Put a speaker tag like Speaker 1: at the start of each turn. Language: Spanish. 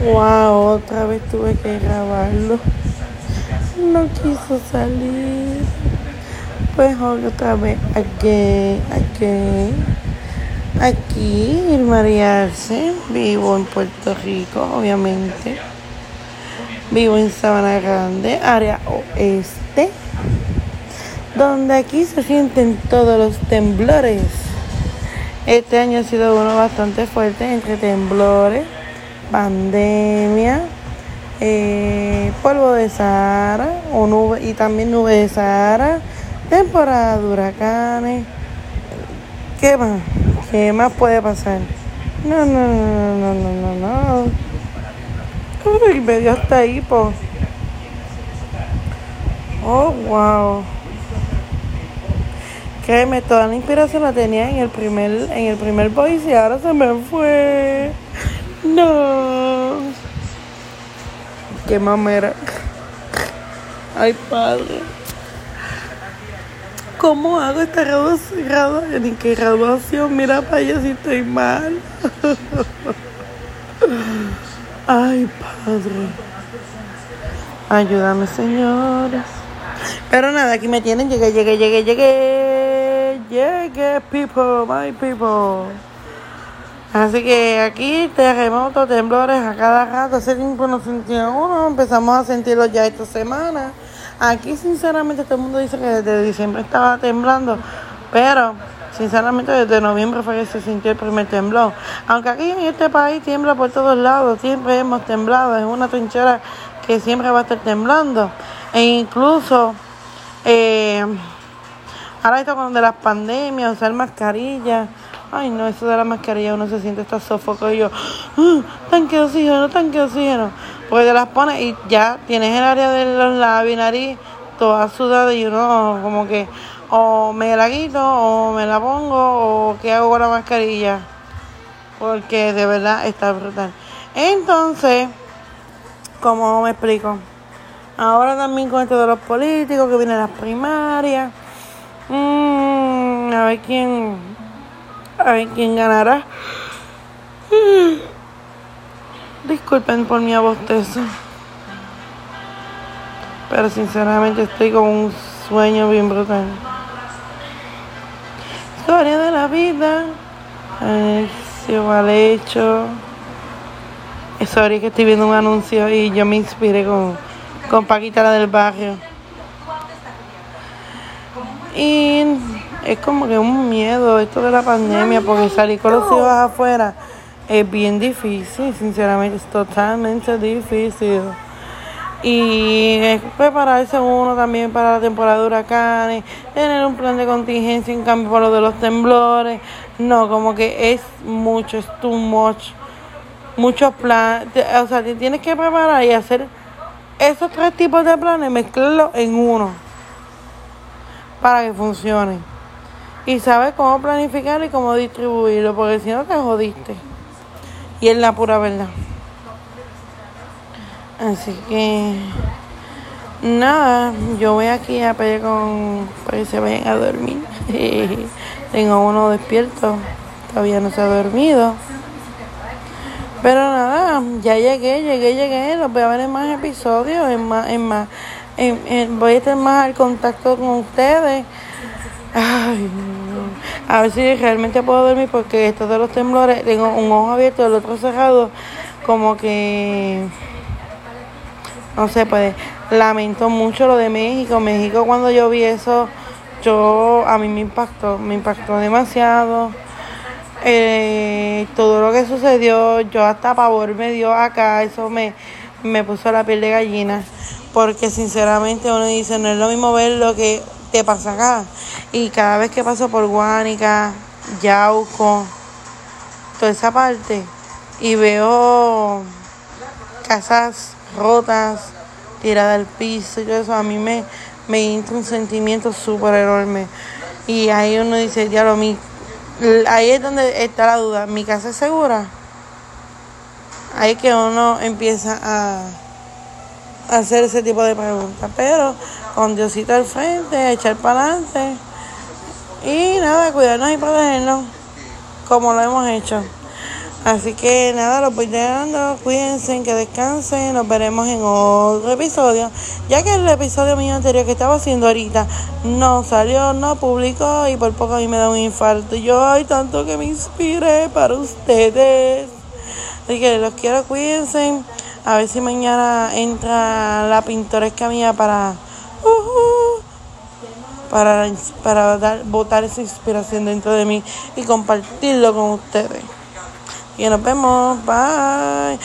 Speaker 1: Wow, otra vez tuve que grabarlo. No quiso salir. Pues otra vez, aquí, aquí, aquí, el marearse. Vivo en Puerto Rico, obviamente. Vivo en Sabana Grande, área oeste. Donde aquí se sienten todos los temblores. Este año ha sido uno bastante fuerte entre temblores pandemia, eh, polvo de Sahara o nube, y también nube de Sahara, temporada de huracanes. ¿Qué más? ¿Qué más puede pasar? No, no, no, no, no, no, no. Uy, me dio hasta ahí, po. Oh, wow. Créeme, toda la inspiración la tenía en el primer, en el primer voice y ahora se me fue. No. Qué mamera. Ay, padre. ¿Cómo hago esta graduación? Ni qué graduación. Mira para allá si estoy mal. Ay, padre. Ayúdame, señores. Pero nada, aquí me tienen. Llegué, llegué, llegué, llegué. Llegué, people, my people. Así que aquí terremotos, temblores a cada rato. Hace tiempo no sentía uno, empezamos a sentirlo ya esta semana. Aquí sinceramente todo el mundo dice que desde diciembre estaba temblando, pero sinceramente desde noviembre fue que se sintió el primer temblor. Aunque aquí en este país tiembla por todos lados, siempre hemos temblado, es una trinchera que siempre va a estar temblando. E incluso eh, ahora esto con de las pandemias, usar mascarillas Ay, no, eso de la mascarilla uno se siente esta sofoco y yo, uh, tanque de oxígeno, tanque de oxígeno. Porque te las pones y ya tienes el área de los labios nariz toda sudada y uno como que o me la quito o me la pongo o qué hago con la mascarilla. Porque de verdad está brutal. Entonces, como me explico? Ahora también con esto de los políticos que vienen las primarias. Mm, a ver quién a ver quién ganará. Disculpen por mi abostezo. Pero sinceramente estoy con un sueño bien brutal. Historia de la vida. Anuncio mal hecho. Sorry que estoy viendo un anuncio y yo me inspiré con, con Paquita la del barrio. Y es como que un miedo esto de la pandemia, porque salir con los hijos afuera es bien difícil, sinceramente, es totalmente difícil. Y es prepararse uno también para la temporada de huracanes, tener un plan de contingencia en cambio por lo de los temblores. No, como que es mucho, es too much. Muchos planes, o sea, te tienes que preparar y hacer esos tres tipos de planes, mezclarlos en uno para que funcione y sabes cómo planificar y cómo distribuirlo, porque si no te jodiste. Y es la pura verdad. Así que nada, yo voy aquí a pedir con para que se vayan a dormir. Tengo uno despierto, todavía no se ha dormido. Pero nada, ya llegué, llegué, llegué. Los voy a ver en más episodios, en más, en más. voy a estar más al contacto con ustedes. Ay, a ver si realmente puedo dormir porque esto de los temblores, tengo un ojo abierto el otro cerrado, como que, no sé, pues lamento mucho lo de México. México cuando yo vi eso, yo, a mí me impactó, me impactó demasiado. Eh, todo lo que sucedió, yo hasta pavor me dio acá, eso me, me puso la piel de gallina, porque sinceramente uno dice, no es lo mismo ver lo que te pasa acá. Y cada vez que paso por Guánica, Yauco, toda esa parte, y veo casas rotas, tiradas al piso y todo eso, a mí me, me entra un sentimiento súper enorme. Y ahí uno dice, diablo, mi, ahí es donde está la duda, ¿mi casa es segura? Ahí es que uno empieza a hacer ese tipo de preguntas. Pero con Diosito al frente, echar para adelante. Y nada, cuidarnos y protegernos como lo hemos hecho. Así que nada, los voy dejando. Cuídense, que descansen. Nos veremos en otro episodio. Ya que el episodio mío anterior que estaba haciendo ahorita no salió, no publicó y por poco a mí me da un infarto. Yo, hay tanto que me inspire para ustedes. Así que los quiero, cuídense. A ver si mañana entra la pintoresca mía para. Uh, para, para dar, botar esa inspiración dentro de mí y compartirlo con ustedes. Y nos vemos. Bye.